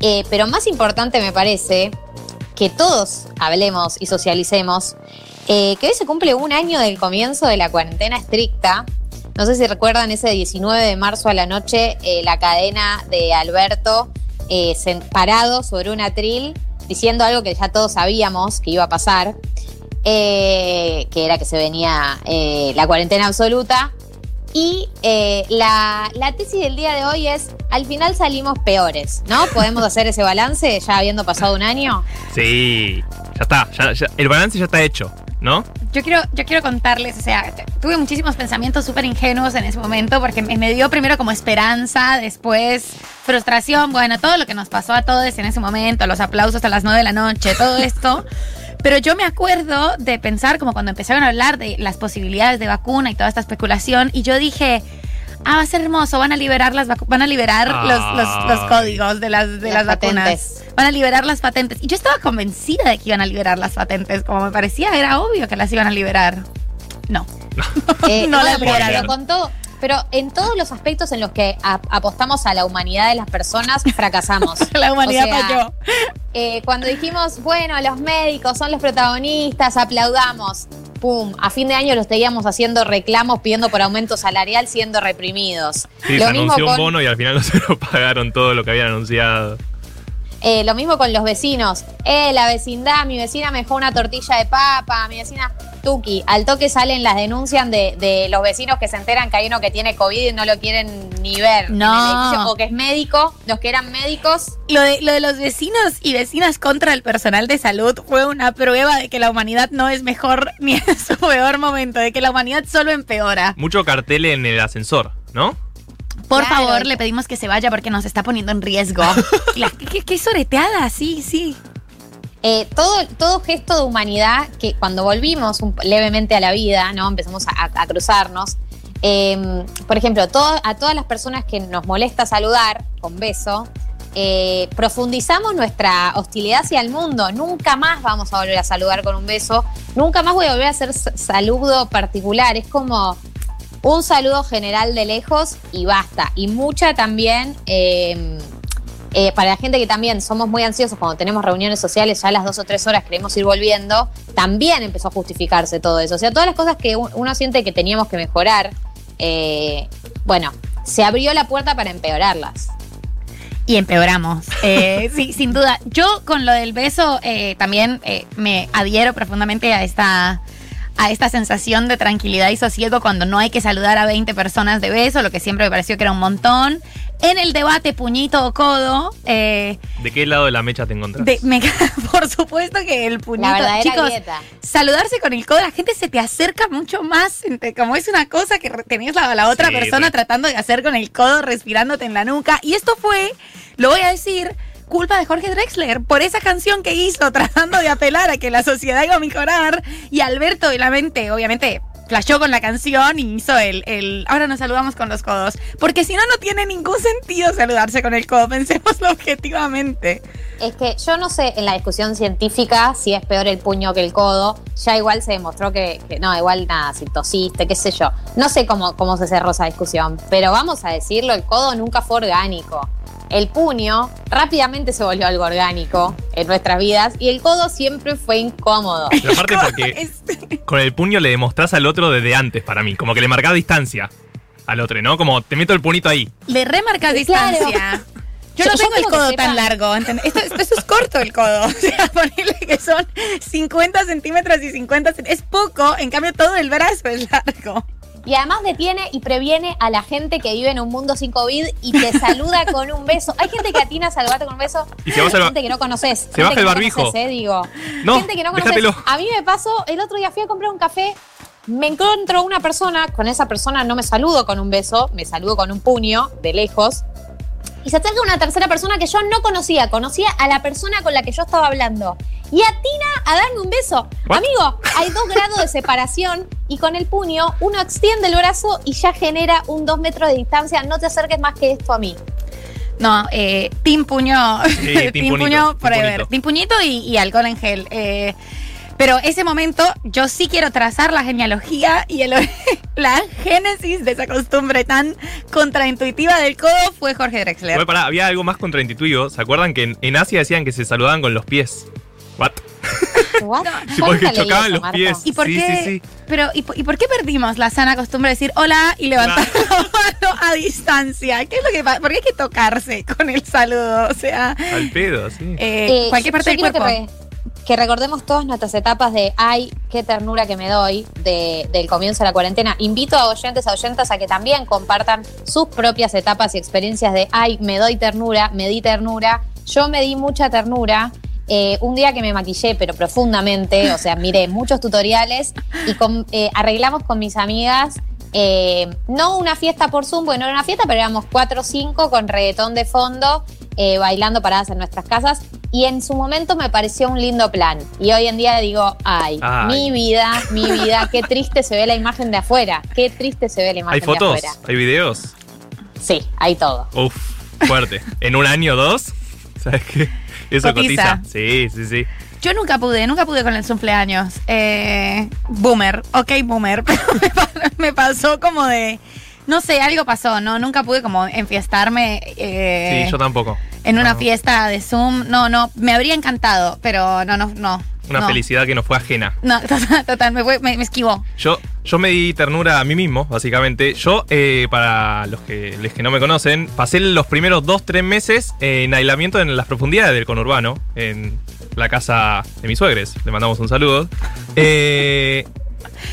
Eh, pero más importante me parece que todos hablemos y socialicemos eh, que hoy se cumple un año del comienzo de la cuarentena estricta. No sé si recuerdan ese 19 de marzo a la noche, eh, la cadena de Alberto parado sobre un atril diciendo algo que ya todos sabíamos que iba a pasar, que era que se venía la cuarentena absoluta. Y eh, la, la tesis del día de hoy es, al final salimos peores, ¿no? ¿Podemos hacer ese balance ya habiendo pasado un año? Sí, ya está. ya- ya- el balance ya está hecho, ¿no? Yo quiero, yo quiero contarles, o sea, tuve muchísimos pensamientos súper ingenuos en ese momento porque me, me dio primero como esperanza, después frustración, bueno, todo lo que nos pasó a todos en ese momento, los aplausos a las 9 de la noche, todo esto. Pero yo me acuerdo de pensar como cuando empezaron a hablar de las posibilidades de vacuna y toda esta especulación y yo dije, ah, va a ser hermoso, van a liberar las van a liberar los, los- códigos de las, de Las las, vacunas. patentes. Van a liberar las patentes. Y yo estaba convencida de que iban a liberar las patentes, como me parecía, era obvio que las iban a liberar. No. Eh, No la pero, liberaron. pero con todo, pero en todos los aspectos en los que a- apostamos a la humanidad de las personas, fracasamos. La humanidad O sea, falló. Eh, cuando dijimos, bueno, los médicos son los protagonistas, aplaudamos. Pum, a fin de año los teníamos haciendo reclamos, pidiendo por aumento salarial, siendo reprimidos. Sí, se anunció un bono y al final no se lo pagaron todo lo que habían anunciado. Eh, lo mismo con los vecinos. Eh, la vecindad, mi vecina me dejó una tortilla de papa, mi vecina Tuki. Al toque salen las denuncias de, de los vecinos que se enteran que hay uno que tiene COVID y no lo quieren ni ver. en No. el edificio, O que es médico, los que eran médicos. Lo de, lo de los vecinos y vecinas contra el personal de salud fue una prueba de que la humanidad no es mejor ni en su peor momento, de que la humanidad solo empeora. Mucho cartel en el ascensor, ¿no? Por Claro. favor, le pedimos que se vaya porque nos está poniendo en riesgo. La- ¿Qué, qué- qué soreteada? Sí, sí. Eh, todo, todo gesto de humanidad que cuando volvimos levemente a la vida, ¿no? Empezamos a, cruzarnos. eh, por ejemplo, a todas las personas que nos molesta saludar con beso, eh, profundizamos nuestra hostilidad hacia el mundo. Nunca más vamos a volver a saludar con un beso. Nunca más voy a volver a hacer saludo particular. Es como un saludo general de lejos y basta. Y mucha también. Eh, para la gente que también somos muy ansiosos cuando tenemos reuniones sociales, ya a las dos o tres horas queremos ir volviendo, también empezó a justificarse todo eso. O sea, todas las cosas que un- uno siente que teníamos que mejorar, eh, bueno, se abrió la puerta para empeorarlas. Y empeoramos. Eh, sí, sin duda. Yo con lo del beso también me adhiero profundamente a esta, a esta sensación de tranquilidad y sosiego cuando no hay que saludar a 20 personas de beso, lo que siempre me pareció que era un montón. En el debate puñito o codo, eh, ¿De qué lado de la mecha te encontrás? de- me- por supuesto que el puñito, La chicos, dieta. saludarse con el codo, la gente se te acerca mucho más, como es una cosa que tenés la, la otra Sí, persona tratando de hacer con el codo, respirándote en la nuca. Y esto fue, lo voy a decir, culpa de Jorge Drexler, por esa canción que hizo tratando de apelar a que la sociedad iba a mejorar. Y Alberto, obviamente, obviamente, flashó con la canción y hizo el, el ahora nos saludamos con los codos. Porque si no, no tiene ningún sentido saludarse con el codo, pensémoslo objetivamente. Es que yo no sé en la discusión científica si es peor el puño que el codo. Ya igual se demostró que, que no, igual nada, si tosiste, qué sé yo. No sé cómo, cómo se cerró esa discusión, pero vamos a decirlo, el codo nunca fue orgánico. El puño rápidamente se volvió algo orgánico en nuestras vidas y el codo siempre fue incómodo. Pero aparte porque Es- con el puño le demostrás al otro desde antes para mí. Como que le marcás distancia al otro, ¿no? Como te meto el punito ahí. Le remarcas Claro. distancia. Yo Yo- no yo tengo el codo tan largo. ¿entendés? Esto, esto- esto es corto el codo. O sea, ponerle que son 50 centímetros y 50 centímetros. Es poco, en cambio todo el brazo es largo. Y además detiene y previene a la gente que vive en un mundo sin COVID y te saluda con un beso. Hay gente que atina a saludarte con un beso. Y se baja el ba- gente que no conoces. se baja el no barbijo. conoces, eh, digo. No, gente que no conoces. déjatelo. A mí me pasó, el otro día fui a comprar un café, me encuentro una persona, con esa persona no me saludo con un beso, me saludo con un puño de lejos. Y se acerca una tercera persona que yo no conocía, conocía a la persona con la que yo estaba hablando. Y atina a darme un beso. What? Amigo, hay dos grados de separación y con el puño uno extiende el brazo y ya genera un dos metros de distancia. No te acerques más que esto a mí. No, eh, Team Puño. Sí, team team puñito, Puño team forever. puñito. Team Puñito y, y alcohol en gel. Eh, Pero ese momento yo sí quiero trazar la genealogía y el- la génesis de esa costumbre tan contraintuitiva del codo fue Jorge Drexler. Pará, había algo más contraintuitivo. ¿Se acuerdan que en, en Asia decían que se saludaban con los pies? ¿What? What? Sí, porque chocaban eso, los pies. ¿Y por Sí, qué? sí, sí. Pero, ¿y, por- y por qué perdimos la sana costumbre de decir hola y levantar la mano a distancia? ¿Qué es lo que pasa? ¿Por qué hay que tocarse con el saludo? O sea, Al pedo, sí. eh, Eh, cualquier parte yo del cuerpo. Que, re- que recordemos todas nuestras etapas de ay, qué ternura que me doy de- del comienzo de la cuarentena. Invito a oyentes, a oyentas a que también compartan sus propias etapas y experiencias de ay, me doy ternura, me di ternura. Yo me di mucha ternura. eh, un día que me maquillé, pero profundamente, o sea, miré muchos tutoriales y eh, arreglamos con mis amigas eh, no una fiesta por Zoom, porque no era una fiesta, pero éramos cuatro o cinco con reggaetón de fondo, eh, bailando paradas en nuestras casas. Y en su momento me pareció un lindo plan. Y hoy en día digo, ay, Ay. mi vida, mi vida, qué triste se ve la imagen de afuera. Qué triste se ve la imagen ¿Hay fotos? de afuera. ¿Hay videos? Sí, hay todo. Uf, fuerte. ¿En un año o dos? ¿Sabes qué? Eso Cotiza. cotiza. Sí, sí, sí. Yo nunca pude, nunca pude con el cumpleaños. Eh, boomer, ok, boomer. Pero me, pa- me pasó como de. No sé, algo pasó, ¿no? Nunca pude como enfiestarme eh, Sí, yo tampoco. en una fiesta de Zoom. No, no, me habría encantado, pero no, no, no. Una no. felicidad que no fue ajena. No, total, total, me, fue- me- me esquivó. Yo, yo me di ternura a mí mismo, básicamente. Yo, eh, para los que, los que no me conocen, pasé los primeros dos, tres meses en aislamiento en las profundidades del conurbano, en la casa de mis suegres. Le mandamos un saludo. Eh,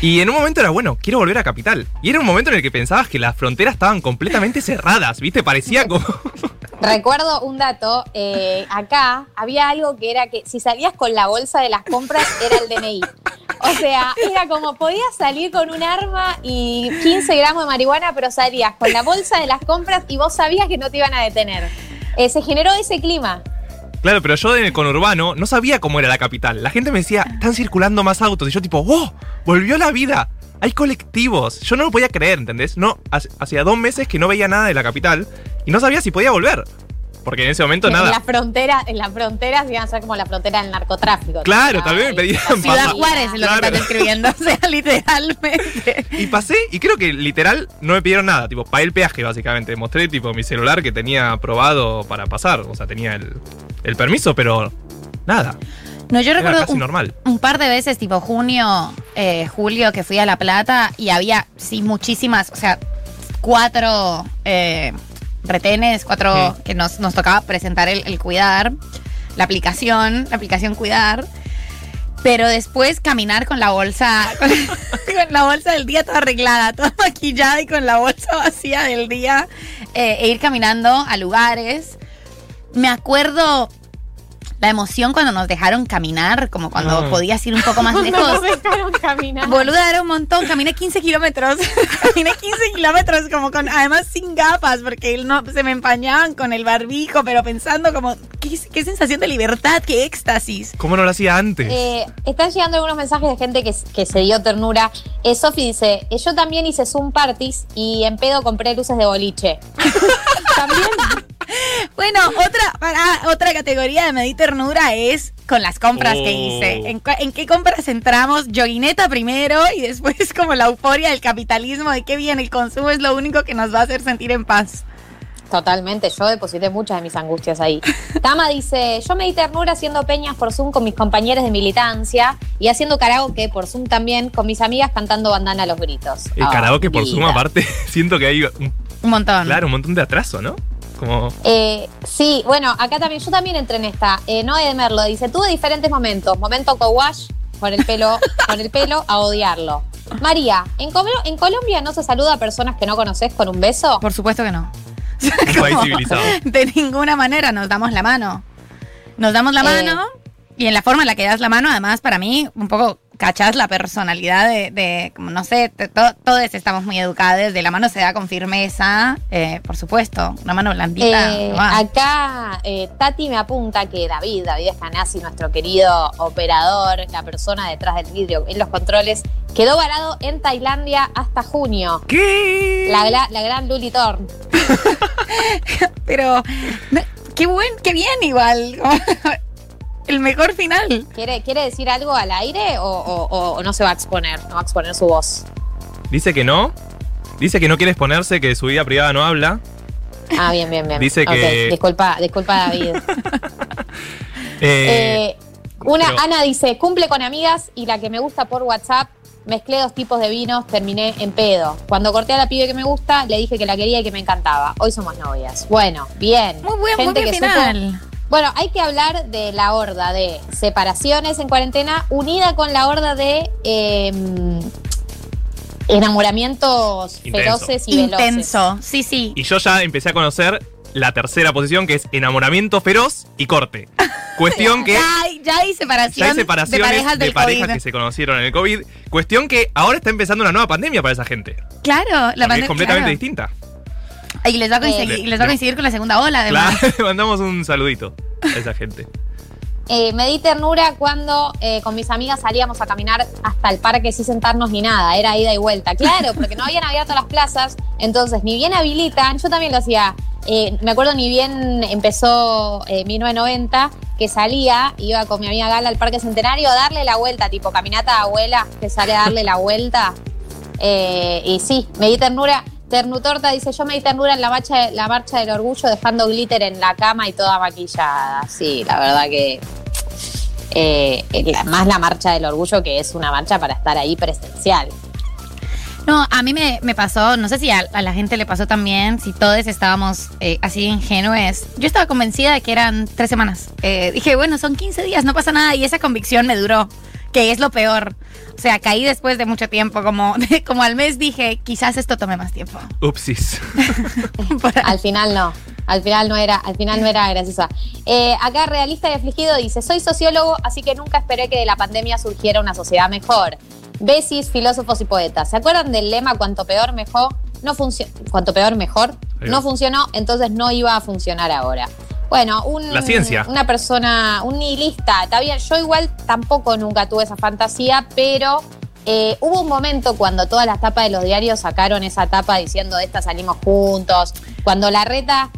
y en un momento era, bueno, quiero volver a Capital. Y era un momento en el que pensabas que las fronteras estaban completamente cerradas, ¿viste? Parecía como... Recuerdo un dato, eh, acá había algo que era que si salías con la bolsa de las compras era el DNI. O sea, era como podías salir con un arma y 15 gramos de marihuana, pero salías con la bolsa de las compras y vos sabías que no te iban a detener. Eh, se generó ese clima. Claro, pero yo en el conurbano no sabía cómo era la capital. La gente me decía, están circulando más autos. Y yo tipo, ¡wow! Volvió la vida. Hay colectivos. Yo no lo podía creer, ¿entendés? No, hacía dos meses que no veía nada de la capital y no sabía si podía volver. Porque en ese momento En nada. las fronteras, en las fronteras iban a ser como la frontera del narcotráfico. Claro, tal vez me pedían Ciudad Juárez es lo Claro. que están describiendo, o sea, literalmente. Y pasé y creo que literal no me pidieron nada. Tipo, pagué el peaje básicamente. Mostré tipo mi celular que tenía aprobado para pasar. O sea, tenía el, el permiso, pero nada. No, yo Era recuerdo casi un, normal. un par de veces, tipo junio, eh, julio, que fui a La Plata y había, sí, muchísimas, o sea, cuatro eh, retenes, cuatro Sí. que nos, nos tocaba presentar el, el Cuidar, la aplicación, la aplicación Cuidar. Pero después caminar con la bolsa, con, con la bolsa del día toda arreglada, toda maquillada y con la bolsa vacía del día, eh, e ir caminando a lugares. Me acuerdo la emoción cuando nos dejaron caminar, como cuando Ah. podías ir un poco más No lejos. nos dejaron caminar. Boluda, era un montón. Caminé 15 kilómetros. Caminé 15 kilómetros como con, además sin gafas, porque no, se me empañaban con el barbijo, pero pensando como, qué, qué sensación de libertad, qué éxtasis. ¿Cómo no lo hacía antes? Eh, están llegando algunos mensajes de gente que, que se dio ternura. Eh, Sofi dice, eh, yo también hice Zoom parties y en pedo compré luces de boliche. también Bueno, otra, para, otra categoría de medir ternura es con las compras que Oh. hice. ¿En, cua- en qué compras entramos? Yoguineta primero y después como la euforia del capitalismo de qué bien el consumo es lo único que nos va a hacer sentir en paz. Totalmente, yo deposité muchas de mis angustias ahí. Tama dice, yo me di ternura haciendo peñas por Zoom con mis compañeros de militancia y haciendo karaoke por Zoom también con mis amigas cantando bandana a los gritos. el Ah, karaoke por Zoom vida. aparte, siento que hay un, Un montón. claro, un montón de atraso, ¿no? Como... Eh, sí, bueno, acá también, yo también entré en esta. Eh, Noé de Merlo dice, tuve diferentes momentos. Momento co-wash, con el pelo, con el pelo, a odiarlo. María, ¿en, Colo- ¿en Colombia no se saluda a personas que no conoces con un beso? Por supuesto que no. Un país civilizado. De ninguna manera nos damos la mano. Nos damos la Eh. mano y en la forma en la que das la mano, además, para mí, un poco cachás la personalidad de, de, como no sé, to- todos estamos muy educados, de la mano se da con firmeza, eh, por supuesto, una mano blandita. Eh, acá eh, Tati me apunta que David, David Escanasi, nuestro querido operador, la persona detrás del vidrio en los controles, quedó varado en Tailandia hasta junio. ¿Qué? La, gran Luli Thorne. Pero, no, qué buen, qué bien igual. el mejor final. ¿Quiere, ¿Quiere decir algo al aire o, o- o no se va a exponer? No va a exponer su voz. Dice que no. Dice que no quiere exponerse, que de su vida privada no habla. Ah, bien, bien, bien. Dice Ok, que- Disculpa, disculpa, David. Eh, Eh, una, pero- Ana dice, cumple con amigas y la que me gusta por WhatsApp, mezclé dos tipos de vinos, terminé en pedo. Cuando corté a la pibe que me gusta, le dije que la quería y que me encantaba. Hoy somos novias. Bueno, bien. Muy buen, muy Gente buen que supo- final. Bueno, hay que hablar de la horda de separaciones en cuarentena unida con la horda de eh, enamoramientos Intenso. feroces y veloces. Intenso. Sí, sí. y yo ya empecé a conocer la tercera posición, que es enamoramiento feroz y corte. Cuestión que Ya hay, ya hay separación ya hay separaciones de parejas que se conocieron en el COVID. Cuestión que ahora está empezando una nueva pandemia para esa gente. Claro, la porque es pandemia. completamente claro. distinta. Y les va a coincidir, Eh, y les va a coincidir con la segunda ola, además. Claro, mandamos un saludito a esa gente. Eh, me di ternura cuando eh, con mis amigas salíamos a caminar hasta el parque sin sentarnos ni nada, era ida y vuelta. Claro, porque no habían abierto las plazas, entonces ni bien habilitan, yo también lo hacía. eh, me acuerdo ni bien empezó eh, 1990, que salía, iba con mi amiga Gala al Parque Centenario a darle la vuelta, tipo caminata de abuela, que sale a darle la vuelta. Eh, y sí, me di ternura. Ternutorta dice, yo me di ternura en la marcha, del orgullo dejando glitter en la cama y toda maquillada. Sí, la verdad que eh, más la marcha del orgullo que es una marcha para estar ahí presencial. No, a mí me, pasó, no sé si a, a la gente le pasó también, si todos estábamos eh, así ingenues. Yo estaba convencida de que eran tres semanas. Eh, dije, bueno, son 15 días, no pasa nada. Y esa convicción me duró, que es lo peor. O sea, caí después de mucho tiempo, como, como al mes dije, quizás esto tome más tiempo. Upsis. Al final no. Al final no era, al final no era graciosa. Eh, acá realista y afligido dice, soy sociólogo, así que nunca esperé que de la pandemia surgiera una sociedad mejor. Besis, filósofos y poetas. ¿Se acuerdan del lema cuanto peor mejor? No funcionó. Cuanto peor mejor. No funcionó, entonces no iba a funcionar ahora. Bueno, un, La ciencia. una persona, un nihilista, está bien, yo igual tampoco nunca tuve esa fantasía, pero eh, hubo un momento cuando todas las tapas de los diarios sacaron esa tapa diciendo de esta salimos juntos, cuando la reta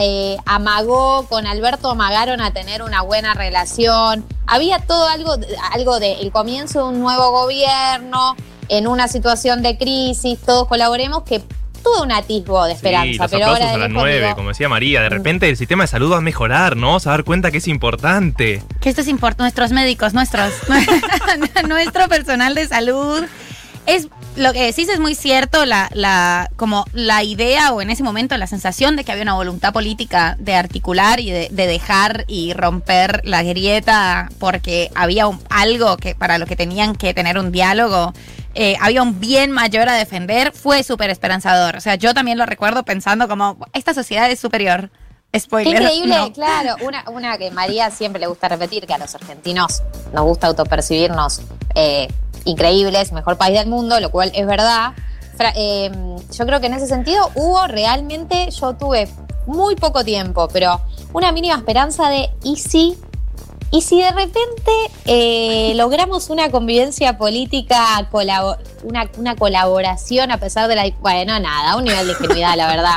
eh, amagó con Alberto, amagaron a tener una buena relación, había todo algo, algo de el comienzo de un nuevo gobierno, en una situación de crisis, todos colaboremos, que tuvo un atisbo de esperanza, Sí, los pero aplausos ahora a las lejos 9, digo, como decía María. De repente el sistema de salud va a mejorar, ¿no? Vamos a dar cuenta que es importante. que esto es importante, nuestros médicos, nuestros, nuestro personal de salud. Es lo que decís es muy cierto, la, la, como la idea o en ese momento la sensación de que había una voluntad política de articular y de, de dejar y romper la grieta porque había un- algo que para lo que tenían que tener un diálogo. Eh, había un bien mayor a defender, fue súper esperanzador. O sea, yo también lo recuerdo pensando como, esta sociedad es superior. Qué Spoiler. increíble, no. claro. Una, una que María siempre le gusta repetir, que a los argentinos nos gusta autopercibirnos eh, increíbles, mejor país del mundo, lo cual es verdad. Fra- eh, yo creo que en ese sentido hubo realmente, yo tuve muy poco tiempo, pero una mínima esperanza de, ¿y si? ¿Y si de repente eh, logramos una convivencia política, una, colaboración a pesar de la... Bueno, nada, un nivel de ingenuidad, la verdad.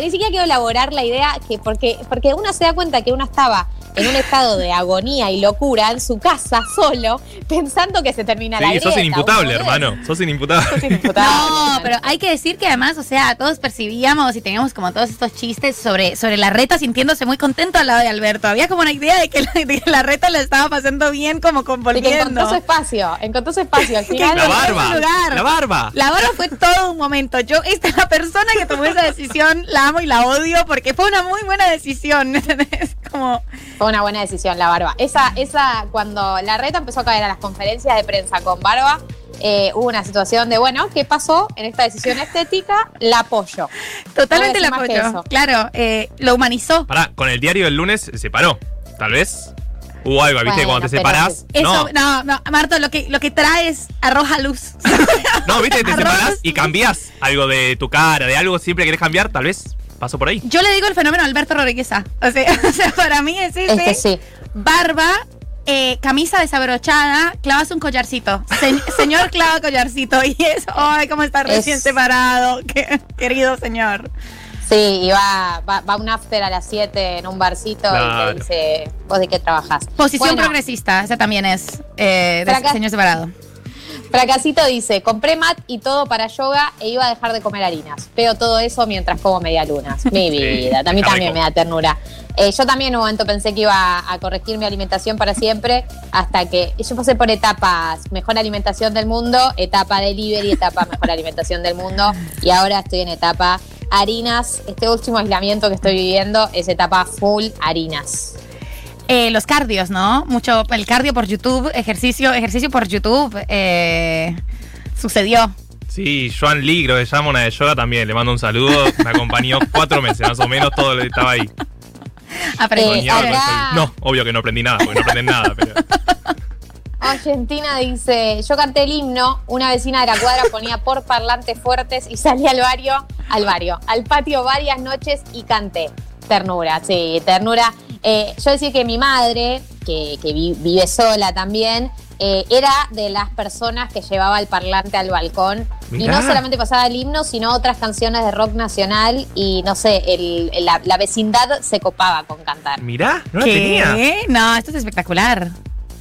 Ni siquiera quiero elaborar la idea que porque, porque uno se da cuenta que uno estaba en un estado de agonía y locura en su casa solo, pensando que se termina la Sí, sos grieta, inimputable, uno debe- hermano. Sos inimputable. Sos inimputable, No, pero hay que decir que además, o sea, todos percibíamos y teníamos como todos estos chistes sobre, sobre la reta sintiéndose muy contento al lado de Alberto. Había como una idea de que la, de que la reta la estaba pasando bien como De que convolviendo. encontró su espacio, encontró su espacio. Al Que final, La barba. lugar. La barba. La barba fue todo un momento. Yo, esta es la persona que tomó esa decisión, la amo y la odio porque fue una muy buena decisión. Fue una buena decisión la barba. Esa, esa, cuando la reta empezó a caer a las conferencias de prensa con barba, eh, hubo una situación de, bueno, ¿qué pasó en esta decisión estética? La apoyo. totalmente No la apoyo. Claro, eh, lo humanizó. Pará, con el diario del lunes se separó. Tal vez. Hubo algo, ¿viste? Bueno, Cuando te separás. Eso, No, no, no, Marto, lo que, lo que trae es arroja luz. no, ¿viste? Te separás y cambiás algo de tu cara, de algo siempre querés cambiar. Tal vez pasó por ahí. Yo le digo el fenómeno Alberto Rodríguez A. O sea, o sea, para mí es ese. Es que sí. Barba, eh, camisa desabrochada, clavas un collarcito. Se- señor clava collarcito. Y eso, ay, cómo está recién Es- separado. Qué- querido señor. Sí, y va, va, va un after a las 7 en un barcito y te dice, ¿vos de qué trabajás? Posición Bueno, progresista, esa también es eh, de diseño separado. Fracasito dice, compré mat y todo para yoga e iba a dejar de comer harinas. Veo todo eso mientras como medialunas. Mi Sí, vida, a mí también me da ternura. Eh, yo también en un momento pensé que iba a corregir mi alimentación para siempre, hasta que yo pasé por etapas, mejor alimentación del mundo, etapa delivery, etapa mejor alimentación del mundo, y ahora estoy en etapa harinas. Este último aislamiento que estoy viviendo es etapa full harinas. Eh, los cardios, ¿no? Mucho el cardio por YouTube, ejercicio, ejercicio por YouTube. eh, sucedió. Sí, Joan Lee, creo que se llama una de yoga también. Le mando un saludo. Me acompañó cuatro meses, más o menos, todo lo que estaba ahí. Aprendí. Eh. No, obvio que no aprendí nada, porque no aprendí nada, pero. Argentina dice, yo canté el himno, una vecina de la cuadra ponía por parlantes fuertes y salí al barrio, al barrio, al patio varias noches y canté. Ternura, sí, ternura. Eh, yo decía que mi madre, que, que vi- vive sola también, eh, era de las personas que llevaba el parlante al balcón y no solamente pasaba el himno, sino otras canciones de rock nacional y no sé, el- la, la vecindad se copaba con cantar. Mirá, no la tenía. No, esto es espectacular.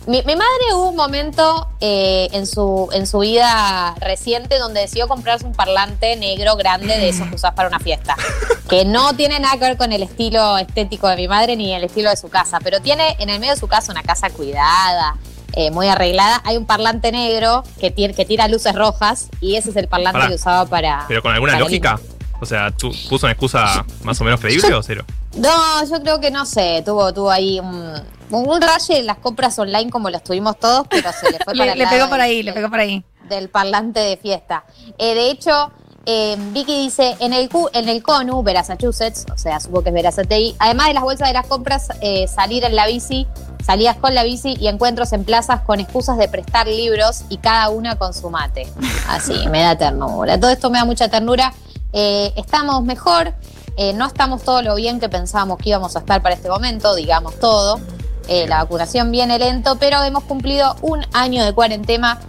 Mi, mi madre hubo un momento eh, en, su, en su vida reciente donde decidió comprarse un parlante negro grande de esos que usás para una fiesta. Que no tiene nada que ver con el estilo estético de mi madre ni el estilo de su casa, pero tiene en el medio de su casa una casa cuidada, eh, muy arreglada. Hay un parlante negro que, tira luces rojas y ese es el parlante que usaba para. Pero con alguna el lógica. O sea, ¿tú puso una excusa más o menos creíble o cero? No, yo creo que no sé, tuvo, tuvo ahí un, un raye en las compras online como los tuvimos todos, pero se le fue para Le, el le pegó por del- ahí, le pegó por ahí. del parlante de fiesta. Eh, de hecho, eh, Vicky dice, en el, Q- en el CONU, Massachusetts, o sea, supongo que es Verazatei, además de las bolsas de las compras, eh, salir en la bici, salías con la bici y encuentros en plazas con excusas de prestar libros y cada una con su mate. Así, me da ternura. Todo esto me da mucha ternura. Eh, estamos mejor, eh, no estamos todo lo bien que pensábamos que íbamos a estar para este momento, digamos todo. Eh, la vacunación viene lento, pero hemos cumplido un año de cuarentena.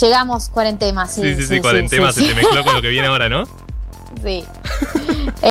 Llegamos cuarentena, sí. Sí, sí, sí, cuarentena sí, se te mezcló con lo que viene ahora, ¿no? sí.